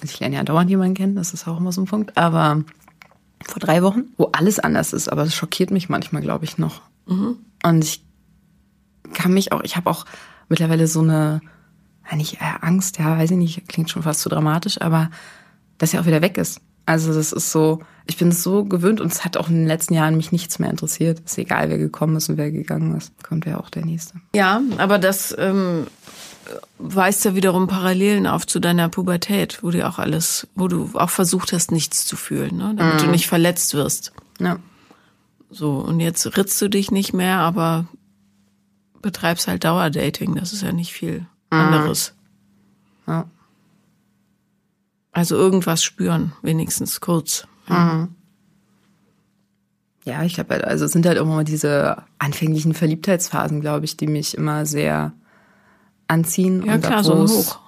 also ich lerne ja dauernd jemanden kennen, das ist auch immer so ein Punkt, aber vor drei Wochen, wo alles anders ist, aber das schockiert mich manchmal, glaube ich, noch. Mhm. Und ich kann mich auch, ich habe auch mittlerweile so eine, nicht äh, Angst, ja, weiß ich nicht, klingt schon fast zu dramatisch, aber dass er auch wieder weg ist. Also das ist so, ich bin es so gewöhnt und es hat auch in den letzten Jahren mich nichts mehr interessiert. Ist egal, wer gekommen ist und wer gegangen ist. Kommt ja auch der Nächste. Ja, aber das ähm, weist ja wiederum Parallelen auf zu deiner Pubertät, wo du auch alles, wo du auch versucht hast, nichts zu fühlen, ne? damit mhm. du nicht verletzt wirst. Ja. So, und jetzt ritzt du dich nicht mehr, aber betreibst halt Dauerdating. Das ist ja nicht viel mhm. anderes. Ja. Also irgendwas spüren, wenigstens kurz. Mhm. Ja, ich glaube, also es sind halt immer diese anfänglichen Verliebtheitsphasen, glaube ich, die mich immer sehr anziehen. Ja, und klar, so Hoch.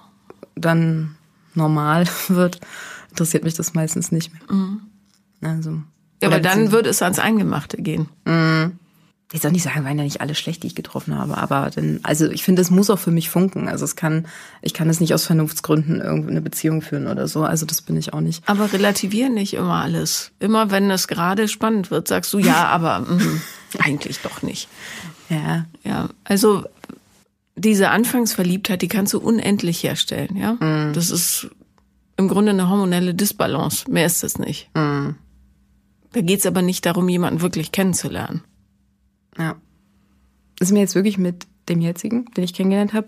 Dann normal wird, interessiert mich das meistens nicht mehr. Mhm. Also. Ja, aber dann würde es ans Eingemachte gehen. Mhm ich soll nicht sagen, waren ja nicht alle schlecht, die ich getroffen habe, aber dann, also ich finde, es muss auch für mich funken. Also es kann, ich kann es nicht aus Vernunftsgründen irgendwie eine Beziehung führen oder so. Also das bin ich auch nicht. Aber relativieren nicht immer alles. Immer wenn es gerade spannend wird, sagst du ja, aber mh, eigentlich doch nicht. Ja. Ja. Also diese Anfangsverliebtheit, die kannst du unendlich herstellen, ja. Mhm. Das ist im Grunde eine hormonelle Disbalance. Mehr ist es nicht. Mhm. Da geht's aber nicht darum, jemanden wirklich kennenzulernen. Ja. Das ist mir jetzt wirklich mit dem jetzigen, den ich kennengelernt habe,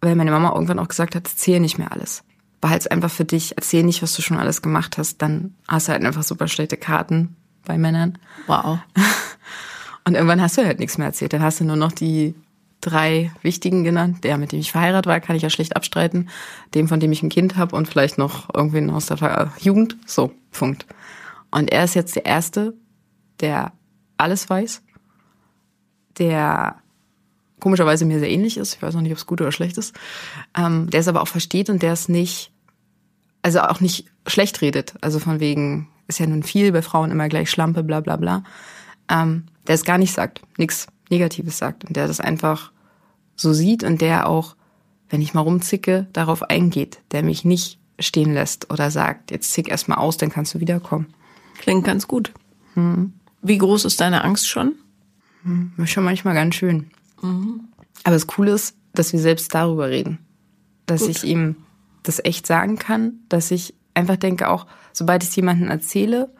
weil meine Mama irgendwann auch gesagt hat, erzähl nicht mehr alles. Behalt's einfach für dich, erzähl nicht, was du schon alles gemacht hast, dann hast du halt einfach super schlechte Karten bei Männern. Wow. Und irgendwann hast du halt nichts mehr erzählt. Dann hast du nur noch die drei wichtigen genannt. Der, mit dem ich verheiratet war, kann ich ja schlecht abstreiten. Dem, von dem ich ein Kind habe und vielleicht noch irgendwen aus der Jugend. So, Punkt. Und er ist jetzt der Erste, der alles weiß der komischerweise mir sehr ähnlich ist. Ich weiß noch nicht, ob es gut oder schlecht ist. Ähm, der es aber auch versteht und der es nicht, also auch nicht schlecht redet. Also von wegen, ist ja nun viel bei Frauen immer gleich Schlampe, bla bla bla. Ähm, der es gar nicht sagt, nichts Negatives sagt und der das einfach so sieht und der auch, wenn ich mal rumzicke, darauf eingeht, der mich nicht stehen lässt oder sagt, jetzt zick erst mal aus, dann kannst du wiederkommen. Klingt ganz gut. Hm. Wie groß ist deine Angst schon? Hm, schon manchmal ganz schön. Mhm. Aber das Coole ist, dass wir selbst darüber reden. Dass Gut. ich ihm das echt sagen kann, dass ich einfach denke auch, sobald ich es jemandem erzähle,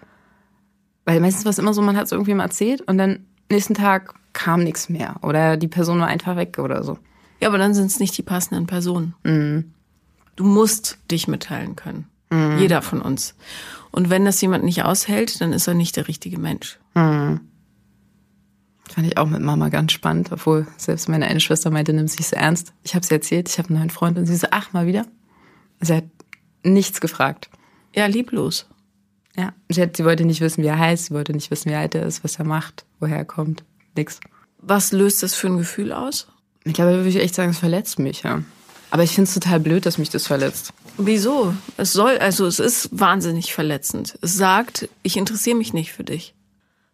weil meistens war es immer so, man hat es irgendwie mal erzählt und dann nächsten Tag kam nichts mehr oder die Person war einfach weg oder so. Ja, aber dann sind es nicht die passenden Personen. Mhm. Du musst dich mitteilen können. Jeder von uns. Und wenn das jemand nicht aushält, dann ist er nicht der richtige Mensch. Mhm. Fand ich auch mit Mama ganz spannend, obwohl selbst meine eine Schwester meinte, nimm sich so ernst. Ich habe sie erzählt, ich habe einen neuen Freund und sie so, ach, mal wieder. Sie hat nichts gefragt. Ja, lieblos. Ja, sie, hat, sie wollte nicht wissen, wie er heißt, sie wollte nicht wissen, wie alt er ist, was er macht, woher er kommt. Nix. Was löst das für ein Gefühl aus? Ich glaube, würde ich echt sagen, es verletzt mich, ja. Aber ich finde es total blöd, dass mich das verletzt. Wieso? Es soll, also es ist wahnsinnig verletzend. Es sagt, ich interessiere mich nicht für dich.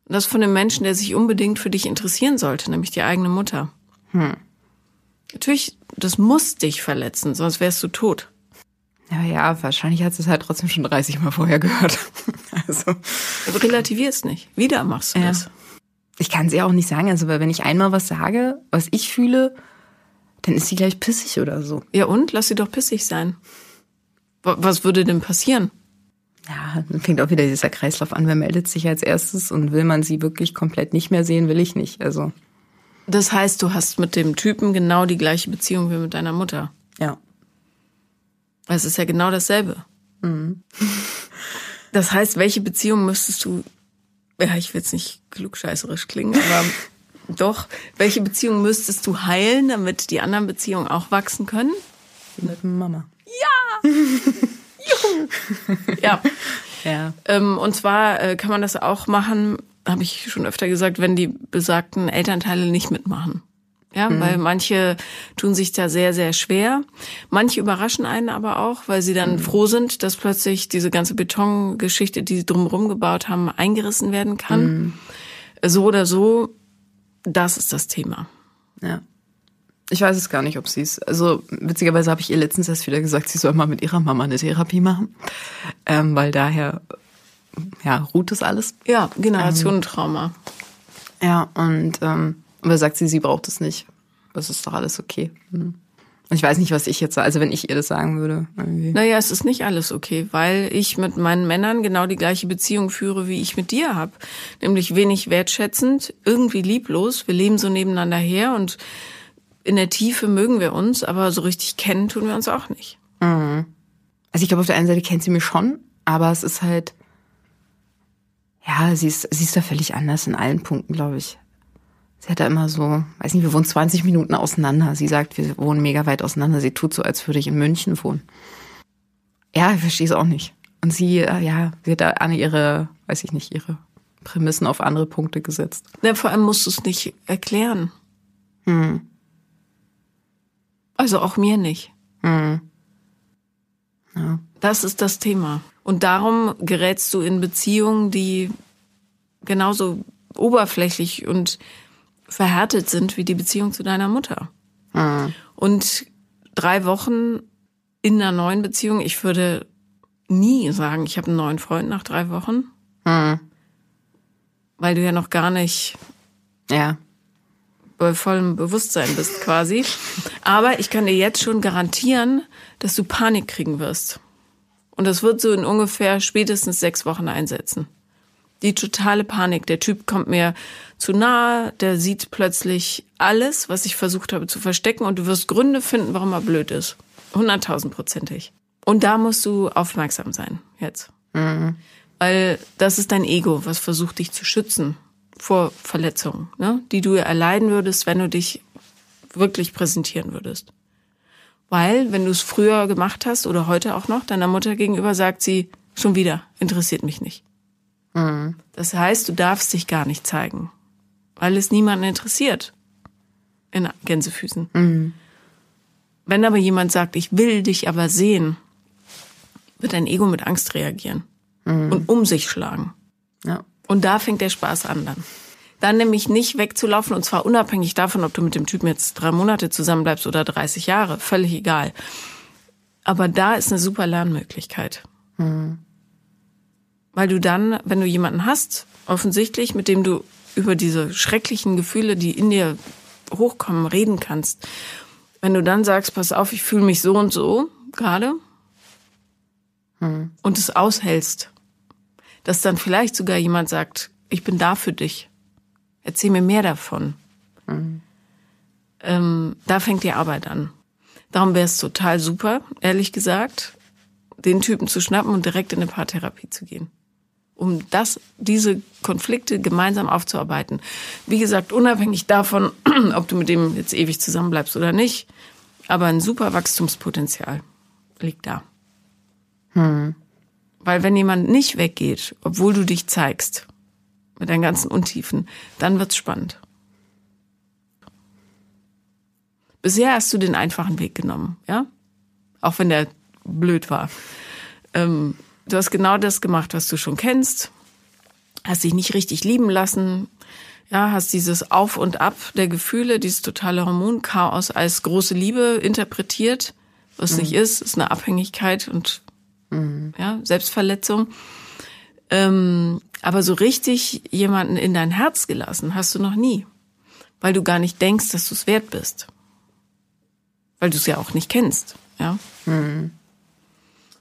Und das von einem Menschen, der sich unbedingt für dich interessieren sollte, nämlich die eigene Mutter. Hm. Natürlich, das muss dich verletzen, sonst wärst du tot. Ja, ja, wahrscheinlich hat es halt trotzdem schon 30 Mal vorher gehört. also. Relativier es nicht. Wieder machst du ja. das. Ich kann es ja auch nicht sagen, also weil wenn ich einmal was sage, was ich fühle, dann ist sie gleich pissig oder so. Ja und? Lass sie doch pissig sein. Was würde denn passieren? Ja, dann fängt auch wieder dieser Kreislauf an. Wer meldet sich als erstes und will man sie wirklich komplett nicht mehr sehen, will ich nicht. Also. Das heißt, du hast mit dem Typen genau die gleiche Beziehung wie mit deiner Mutter. Ja. Es ist ja genau dasselbe. Mhm. Das heißt, welche Beziehung müsstest du, ja, ich will jetzt nicht klugscheißerisch klingen, aber doch, welche Beziehung müsstest du heilen, damit die anderen Beziehungen auch wachsen können? Mit Mama. Ja! ja. ja. Ähm, und zwar äh, kann man das auch machen, habe ich schon öfter gesagt, wenn die besagten Elternteile nicht mitmachen. Ja, mhm. weil manche tun sich da sehr, sehr schwer. Manche überraschen einen aber auch, weil sie dann mhm. froh sind, dass plötzlich diese ganze Betongeschichte, die sie drumherum gebaut haben, eingerissen werden kann. Mhm. So oder so, das ist das Thema. Ja. Ich weiß es gar nicht, ob sie es. Also witzigerweise habe ich ihr letztens erst wieder gesagt, sie soll mal mit ihrer Mama eine Therapie machen, ähm, weil daher ja ruht das alles. Ja, Generationentrauma. Ähm, ja und ähm, aber sagt sie, sie braucht es nicht. Das ist doch alles okay. Hm. Ich weiß nicht, was ich jetzt, also wenn ich ihr das sagen würde. Irgendwie. Naja, es ist nicht alles okay, weil ich mit meinen Männern genau die gleiche Beziehung führe, wie ich mit dir habe. Nämlich wenig wertschätzend, irgendwie lieblos. Wir leben so nebeneinander her und in der Tiefe mögen wir uns, aber so richtig kennen tun wir uns auch nicht. Mhm. Also ich glaube, auf der einen Seite kennt sie mich schon, aber es ist halt, ja, sie ist, sie ist da völlig anders in allen Punkten, glaube ich. Sie hat da immer so, weiß nicht, wir wohnen 20 Minuten auseinander. Sie sagt, wir wohnen mega weit auseinander. Sie tut so, als würde ich in München wohnen. Ja, ich verstehe es auch nicht. Und sie, äh, ja, sie hat da an ihre, weiß ich nicht, ihre Prämissen auf andere Punkte gesetzt. Ja, vor allem musst du es nicht erklären. Hm. Also auch mir nicht. Hm. Ja. Das ist das Thema. Und darum gerätst du in Beziehungen, die genauso oberflächlich und verhärtet sind wie die Beziehung zu deiner Mutter. Mhm. Und drei Wochen in einer neuen Beziehung, ich würde nie sagen, ich habe einen neuen Freund nach drei Wochen. Mhm. Weil du ja noch gar nicht ja. bei vollem Bewusstsein bist quasi. Aber ich kann dir jetzt schon garantieren, dass du Panik kriegen wirst. Und das wird so in ungefähr spätestens sechs Wochen einsetzen die totale Panik. Der Typ kommt mir zu nahe, der sieht plötzlich alles, was ich versucht habe zu verstecken und du wirst Gründe finden, warum er blöd ist. Hunderttausendprozentig. Und da musst du aufmerksam sein jetzt. Mhm. Weil das ist dein Ego, was versucht dich zu schützen vor Verletzungen, ne? die du erleiden würdest, wenn du dich wirklich präsentieren würdest. Weil, wenn du es früher gemacht hast oder heute auch noch, deiner Mutter gegenüber sagt sie, schon wieder, interessiert mich nicht. Mhm. Das heißt, du darfst dich gar nicht zeigen, weil es niemanden interessiert. In Gänsefüßen. Mhm. Wenn aber jemand sagt, ich will dich aber sehen, wird dein Ego mit Angst reagieren mhm. und um sich schlagen. Ja. Und da fängt der Spaß an dann. Dann nämlich nicht wegzulaufen und zwar unabhängig davon, ob du mit dem Typen jetzt drei Monate zusammenbleibst oder 30 Jahre, völlig egal. Aber da ist eine super Lernmöglichkeit. Mhm. Weil du dann, wenn du jemanden hast, offensichtlich, mit dem du über diese schrecklichen Gefühle, die in dir hochkommen, reden kannst. Wenn du dann sagst, pass auf, ich fühle mich so und so gerade hm. und es aushältst, dass dann vielleicht sogar jemand sagt, ich bin da für dich. Erzähl mir mehr davon. Hm. Ähm, da fängt die Arbeit an. Darum wäre es total super, ehrlich gesagt, den Typen zu schnappen und direkt in eine Paartherapie zu gehen um das, diese Konflikte gemeinsam aufzuarbeiten. Wie gesagt, unabhängig davon, ob du mit dem jetzt ewig zusammenbleibst oder nicht, aber ein super Wachstumspotenzial liegt da. Hm. Weil wenn jemand nicht weggeht, obwohl du dich zeigst, mit deinen ganzen Untiefen, dann wird's spannend. Bisher hast du den einfachen Weg genommen, ja? Auch wenn der blöd war. Ähm, du hast genau das gemacht, was du schon kennst, hast dich nicht richtig lieben lassen, ja, hast dieses Auf und Ab der Gefühle, dieses totale Hormonchaos als große Liebe interpretiert, was mhm. nicht ist, ist eine Abhängigkeit und mhm. ja, Selbstverletzung. Ähm, aber so richtig jemanden in dein Herz gelassen hast du noch nie, weil du gar nicht denkst, dass du es wert bist, weil du es ja auch nicht kennst, ja. Mhm.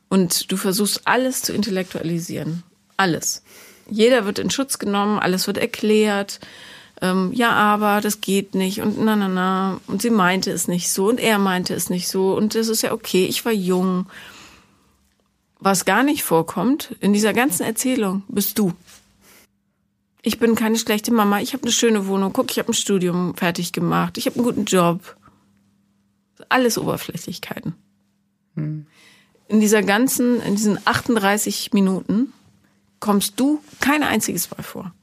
Und du versuchst alles zu intellektualisieren, alles. Jeder wird in Schutz genommen, alles wird erklärt. Ähm, ja, aber das geht nicht und na na na und sie meinte es nicht so und er meinte es nicht so und das ist ja okay. Ich war jung. Was gar nicht vorkommt in dieser ganzen Erzählung bist du. Ich bin keine schlechte Mama. Ich habe eine schöne Wohnung. Guck, ich habe ein Studium fertig gemacht. Ich habe einen guten Job. Alles Oberflächlichkeiten. Hm. In dieser ganzen, in diesen 38 Minuten kommst du kein einziges Mal vor.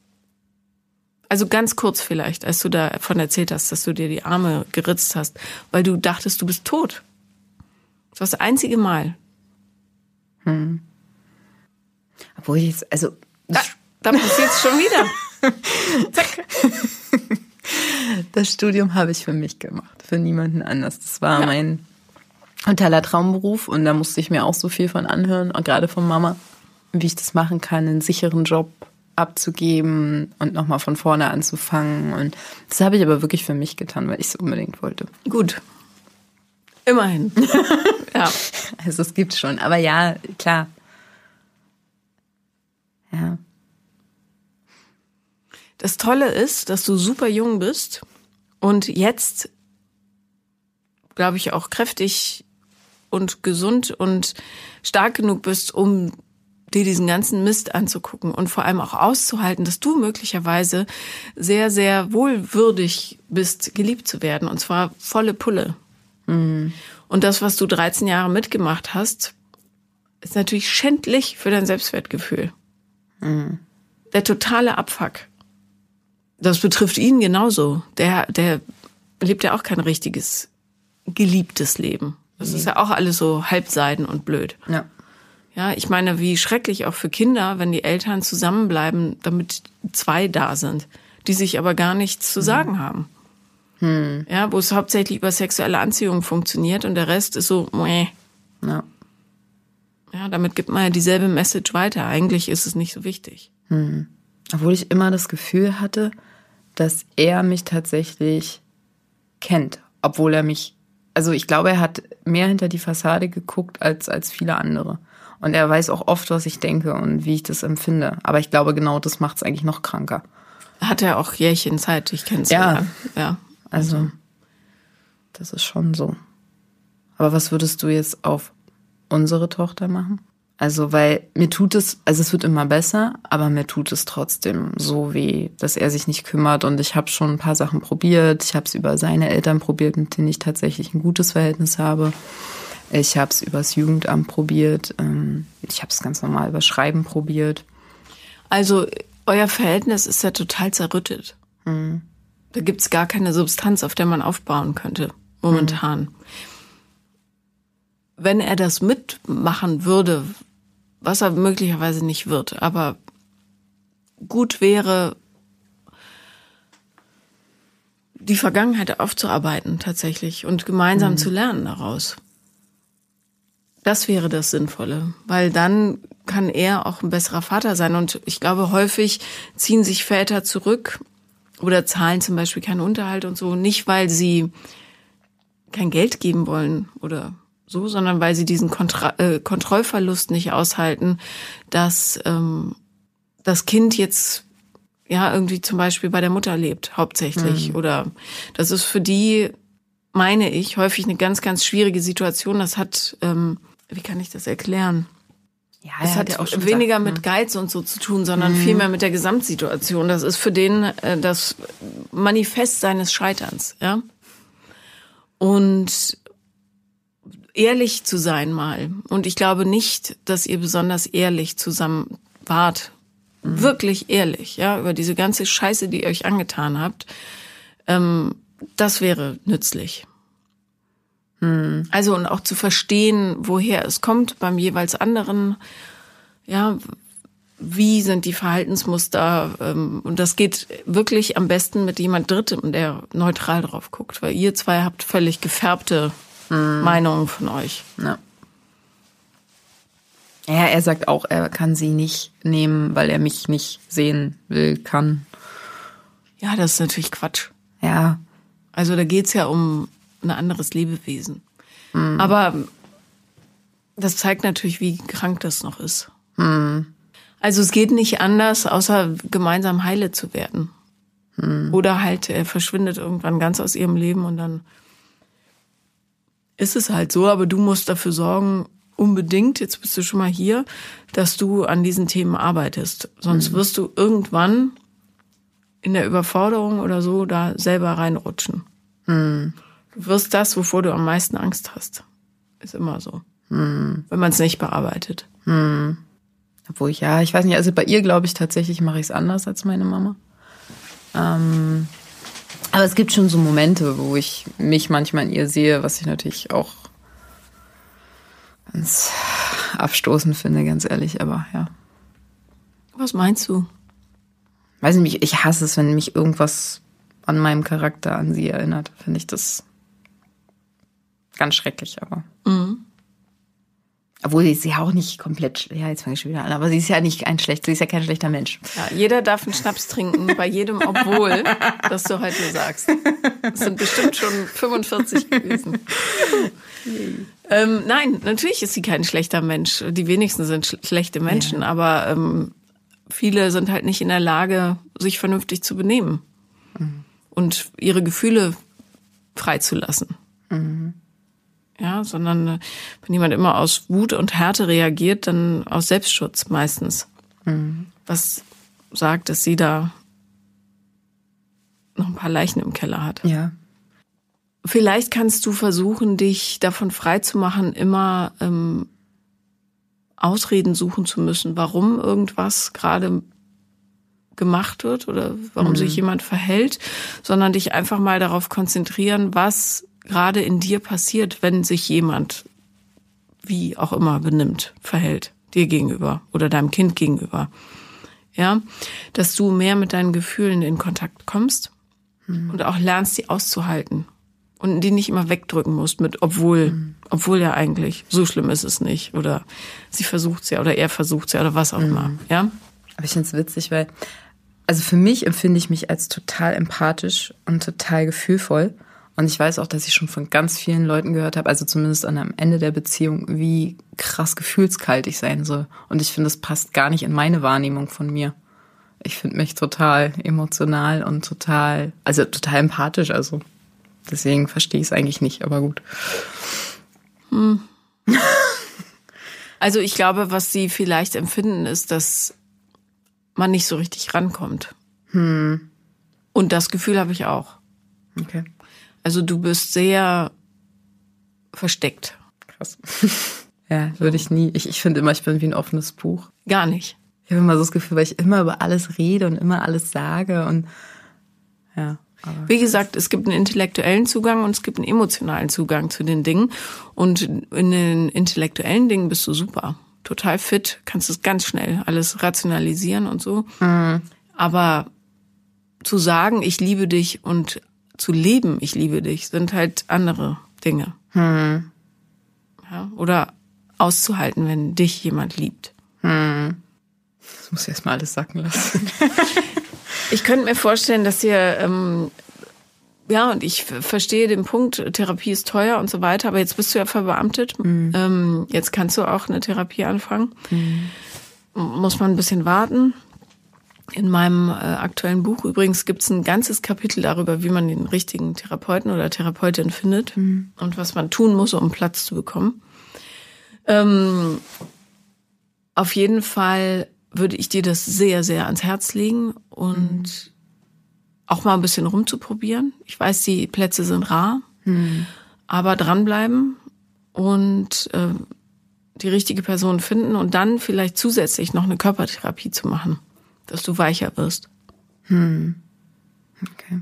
Also ganz kurz vielleicht, als du davon erzählt hast, dass du dir die Arme geritzt hast, weil du dachtest, du bist tot. Das war das einzige Mal. Hm. Obwohl ich jetzt, also. Da, da passiert's schon wieder. Zack. Das Studium habe ich für mich gemacht, für niemanden anders. Das war ja. mein totaler Traumberuf und da musste ich mir auch so viel von anhören, gerade von Mama wie ich das machen kann, einen sicheren Job abzugeben und nochmal von vorne anzufangen. Und das habe ich aber wirklich für mich getan, weil ich es unbedingt wollte. Gut. Immerhin. ja. Also es gibt schon. Aber ja, klar. Ja. Das Tolle ist, dass du super jung bist und jetzt, glaube ich, auch kräftig und gesund und stark genug bist, um dir diesen ganzen Mist anzugucken und vor allem auch auszuhalten, dass du möglicherweise sehr, sehr wohlwürdig bist, geliebt zu werden und zwar volle Pulle. Mhm. Und das, was du 13 Jahre mitgemacht hast, ist natürlich schändlich für dein Selbstwertgefühl. Mhm. Der totale Abfuck. Das betrifft ihn genauso. Der, der lebt ja auch kein richtiges, geliebtes Leben. Das mhm. ist ja auch alles so halbseiden und blöd. Ja. Ja, ich meine, wie schrecklich auch für Kinder, wenn die Eltern zusammenbleiben, damit zwei da sind, die sich aber gar nichts zu sagen mhm. haben. Hm. Ja, wo es hauptsächlich über sexuelle Anziehung funktioniert und der Rest ist so, meh. Ja. Ja, damit gibt man ja dieselbe Message weiter. Eigentlich ist es nicht so wichtig. Hm. Obwohl ich immer das Gefühl hatte, dass er mich tatsächlich kennt, obwohl er mich, also ich glaube, er hat mehr hinter die Fassade geguckt als, als viele andere. Und er weiß auch oft, was ich denke und wie ich das empfinde. Aber ich glaube, genau das macht es eigentlich noch kranker. Hat er auch Jährchen Zeit, ich kenne es ja. ja. Ja, also das ist schon so. Aber was würdest du jetzt auf unsere Tochter machen? Also, weil mir tut es, also es wird immer besser, aber mir tut es trotzdem so weh, dass er sich nicht kümmert. Und ich habe schon ein paar Sachen probiert. Ich habe es über seine Eltern probiert, mit denen ich tatsächlich ein gutes Verhältnis habe. Ich habe es übers Jugendamt probiert. Ähm, ich habe es ganz normal über Schreiben probiert. Also euer Verhältnis ist ja total zerrüttet. Mhm. Da gibt's gar keine Substanz, auf der man aufbauen könnte, momentan. Mhm. Wenn er das mitmachen würde, was er möglicherweise nicht wird, aber gut wäre, die Vergangenheit aufzuarbeiten tatsächlich und gemeinsam mhm. zu lernen daraus. Das wäre das Sinnvolle, weil dann kann er auch ein besserer Vater sein. Und ich glaube, häufig ziehen sich Väter zurück oder zahlen zum Beispiel keinen Unterhalt und so, nicht weil sie kein Geld geben wollen oder so, sondern weil sie diesen Kontra äh, Kontrollverlust nicht aushalten, dass ähm, das Kind jetzt ja irgendwie zum Beispiel bei der Mutter lebt, hauptsächlich. Mhm. Oder das ist für die, meine ich, häufig eine ganz, ganz schwierige Situation. Das hat ähm, wie kann ich das erklären? Ja, es hat ja auch weniger gesagt, mit ne? Geiz und so zu tun, sondern mhm. vielmehr mit der Gesamtsituation. Das ist für den äh, das Manifest seines Scheiterns, ja. Und ehrlich zu sein mal. Und ich glaube nicht, dass ihr besonders ehrlich zusammen wart. Mhm. Wirklich ehrlich, ja, über diese ganze Scheiße, die ihr euch angetan habt. Ähm, das wäre nützlich. Hm. Also und auch zu verstehen, woher es kommt beim jeweils anderen. Ja, wie sind die Verhaltensmuster? Ähm, und das geht wirklich am besten mit jemand Drittem, der neutral drauf guckt, weil ihr zwei habt völlig gefärbte hm. Meinungen von euch. Ja. Ja, er sagt auch, er kann sie nicht nehmen, weil er mich nicht sehen will, kann. Ja, das ist natürlich Quatsch. Ja. Also da geht's ja um ein anderes Lebewesen. Mhm. Aber das zeigt natürlich, wie krank das noch ist. Mhm. Also es geht nicht anders, außer gemeinsam heile zu werden. Mhm. Oder halt, er verschwindet irgendwann ganz aus ihrem Leben und dann ist es halt so, aber du musst dafür sorgen, unbedingt, jetzt bist du schon mal hier, dass du an diesen Themen arbeitest. Sonst mhm. wirst du irgendwann in der Überforderung oder so da selber reinrutschen. Mhm. Du wirst das, wovor du am meisten Angst hast. Ist immer so. Mhm. Wenn man es nicht bearbeitet. Mhm. Obwohl ich, ja, ich weiß nicht, also bei ihr glaube ich tatsächlich mache ich es anders als meine Mama. Ähm, aber es gibt schon so Momente, wo ich mich manchmal in ihr sehe, was ich natürlich auch ganz abstoßend finde, ganz ehrlich, aber ja. Was meinst du? Weiß nicht, ich hasse es, wenn mich irgendwas an meinem Charakter an sie erinnert. Finde ich das ganz schrecklich, aber. Mhm. Obwohl sie ist ja auch nicht komplett, ja, jetzt fange ich schon wieder an, aber sie ist ja nicht ein schlechter, sie ist ja kein schlechter Mensch. Ja, jeder darf einen Schnaps trinken, bei jedem, obwohl, dass du heute sagst. Es sind bestimmt schon 45 gewesen. ähm, nein, natürlich ist sie kein schlechter Mensch. Die wenigsten sind sch schlechte Menschen, ja. aber ähm, viele sind halt nicht in der Lage, sich vernünftig zu benehmen mhm. und ihre Gefühle freizulassen. Mhm. Ja, sondern äh, wenn jemand immer aus Wut und Härte reagiert, dann aus Selbstschutz meistens. Mhm. Was sagt, dass sie da noch ein paar Leichen im Keller hat. Ja. Vielleicht kannst du versuchen, dich davon freizumachen, immer ähm, Ausreden suchen zu müssen, warum irgendwas gerade gemacht wird oder warum mhm. sich jemand verhält, sondern dich einfach mal darauf konzentrieren, was gerade in dir passiert, wenn sich jemand wie auch immer benimmt, verhält, dir gegenüber oder deinem Kind gegenüber. Ja, dass du mehr mit deinen Gefühlen in Kontakt kommst mhm. und auch lernst, sie auszuhalten und die nicht immer wegdrücken musst mit obwohl, mhm. obwohl ja eigentlich so schlimm ist es nicht oder sie versucht's ja oder er versucht's ja oder was auch mhm. immer, ja? Aber ich finde es witzig, weil also für mich empfinde ich mich als total empathisch und total gefühlvoll und ich weiß auch, dass ich schon von ganz vielen Leuten gehört habe, also zumindest an am Ende der Beziehung, wie krass gefühlskalt ich sein soll. Und ich finde, das passt gar nicht in meine Wahrnehmung von mir. Ich finde mich total emotional und total, also total empathisch. Also deswegen verstehe ich es eigentlich nicht, aber gut. Hm. Also ich glaube, was sie vielleicht empfinden, ist, dass man nicht so richtig rankommt. Hm. Und das Gefühl habe ich auch. Okay. Also du bist sehr versteckt. Krass. ja, würde ich nie. Ich, ich finde immer, ich bin wie ein offenes Buch. Gar nicht. Ich habe immer so das Gefühl, weil ich immer über alles rede und immer alles sage und ja. Wie gesagt, es gibt einen intellektuellen Zugang und es gibt einen emotionalen Zugang zu den Dingen. Und in den intellektuellen Dingen bist du super. Total fit, kannst es ganz schnell alles rationalisieren und so. Mhm. Aber zu sagen, ich liebe dich und zu leben, ich liebe dich, sind halt andere Dinge. Hm. Ja, oder auszuhalten, wenn dich jemand liebt. Hm. Das muss ich erst mal alles sacken lassen. ich könnte mir vorstellen, dass ihr, ähm, ja, und ich verstehe den Punkt, Therapie ist teuer und so weiter, aber jetzt bist du ja verbeamtet. Mhm. Ähm, jetzt kannst du auch eine Therapie anfangen. Mhm. Muss man ein bisschen warten. In meinem äh, aktuellen Buch übrigens gibt es ein ganzes Kapitel darüber, wie man den richtigen Therapeuten oder Therapeutin findet mhm. und was man tun muss, um Platz zu bekommen. Ähm, auf jeden Fall würde ich dir das sehr, sehr ans Herz legen und mhm. auch mal ein bisschen rumzuprobieren. Ich weiß, die Plätze sind rar, mhm. aber dranbleiben und äh, die richtige Person finden und dann vielleicht zusätzlich noch eine Körpertherapie zu machen dass du weicher wirst. Hm. Okay.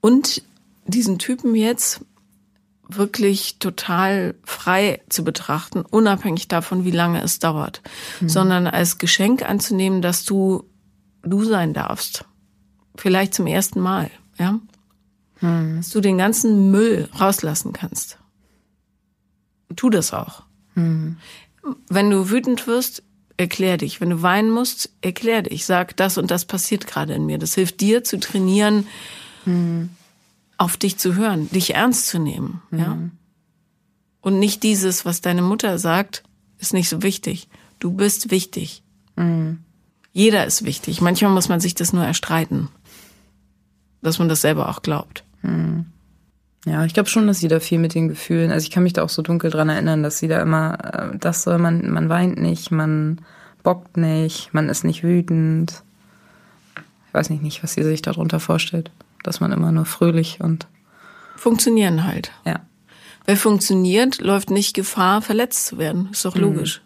Und diesen Typen jetzt wirklich total frei zu betrachten, unabhängig davon, wie lange es dauert, mhm. sondern als Geschenk anzunehmen, dass du du sein darfst. Vielleicht zum ersten Mal, ja? Mhm. Dass du den ganzen Müll rauslassen kannst. Tu das auch. Mhm. Wenn du wütend wirst, erklär dich. Wenn du weinen musst, erklär dich. Sag, das und das passiert gerade in mir. Das hilft dir zu trainieren, mhm. auf dich zu hören, dich ernst zu nehmen. Mhm. Ja? Und nicht dieses, was deine Mutter sagt, ist nicht so wichtig. Du bist wichtig. Mhm. Jeder ist wichtig. Manchmal muss man sich das nur erstreiten. Dass man das selber auch glaubt. Mhm. Ja, ich glaube schon, dass sie da viel mit den Gefühlen, also ich kann mich da auch so dunkel dran erinnern, dass sie da immer, äh, das soll man, man weint nicht, man bockt nicht, man ist nicht wütend. Ich weiß nicht, nicht, was sie sich darunter vorstellt, dass man immer nur fröhlich und funktionieren halt. Ja. Wer funktioniert, läuft nicht Gefahr, verletzt zu werden. Ist doch logisch.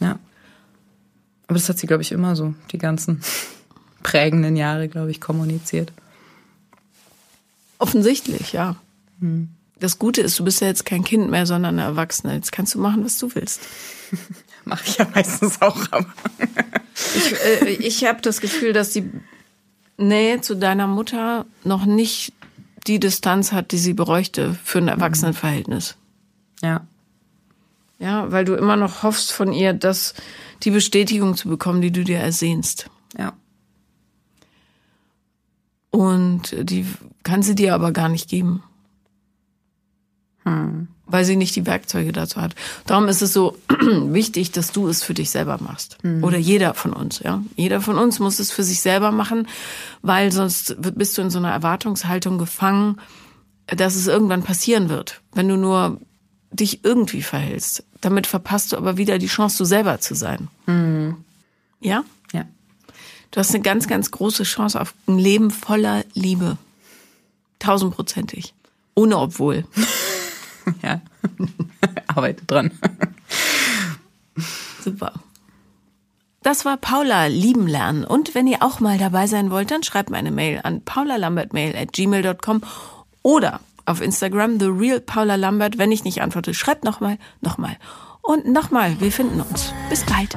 Mhm. Ja. Aber das hat sie, glaube ich, immer so die ganzen prägenden Jahre, glaube ich, kommuniziert. Offensichtlich, ja. Hm. Das Gute ist, du bist ja jetzt kein Kind mehr, sondern eine Erwachsene. Jetzt kannst du machen, was du willst. Mache ich ja meistens auch, aber. ich äh, ich habe das Gefühl, dass die Nähe zu deiner Mutter noch nicht die Distanz hat, die sie bräuchte für ein Erwachsenenverhältnis. Ja. Ja, weil du immer noch hoffst von ihr, dass die Bestätigung zu bekommen, die du dir ersehnst. Ja. Und die kann sie dir aber gar nicht geben. Hm. Weil sie nicht die Werkzeuge dazu hat. Darum ist es so wichtig, dass du es für dich selber machst. Hm. Oder jeder von uns, ja. Jeder von uns muss es für sich selber machen, weil sonst bist du in so einer Erwartungshaltung gefangen, dass es irgendwann passieren wird. Wenn du nur dich irgendwie verhältst. Damit verpasst du aber wieder die Chance, du selber zu sein. Hm. Ja? Du hast eine ganz, ganz große Chance auf ein Leben voller Liebe. Tausendprozentig. Ohne obwohl. ja. Arbeite dran. Super. Das war Paula lieben lernen. Und wenn ihr auch mal dabei sein wollt, dann schreibt mir eine Mail an paulalambertmail at gmail.com oder auf Instagram the real Paula Lambert. Wenn ich nicht antworte, schreibt nochmal, nochmal und nochmal. Wir finden uns. Bis bald.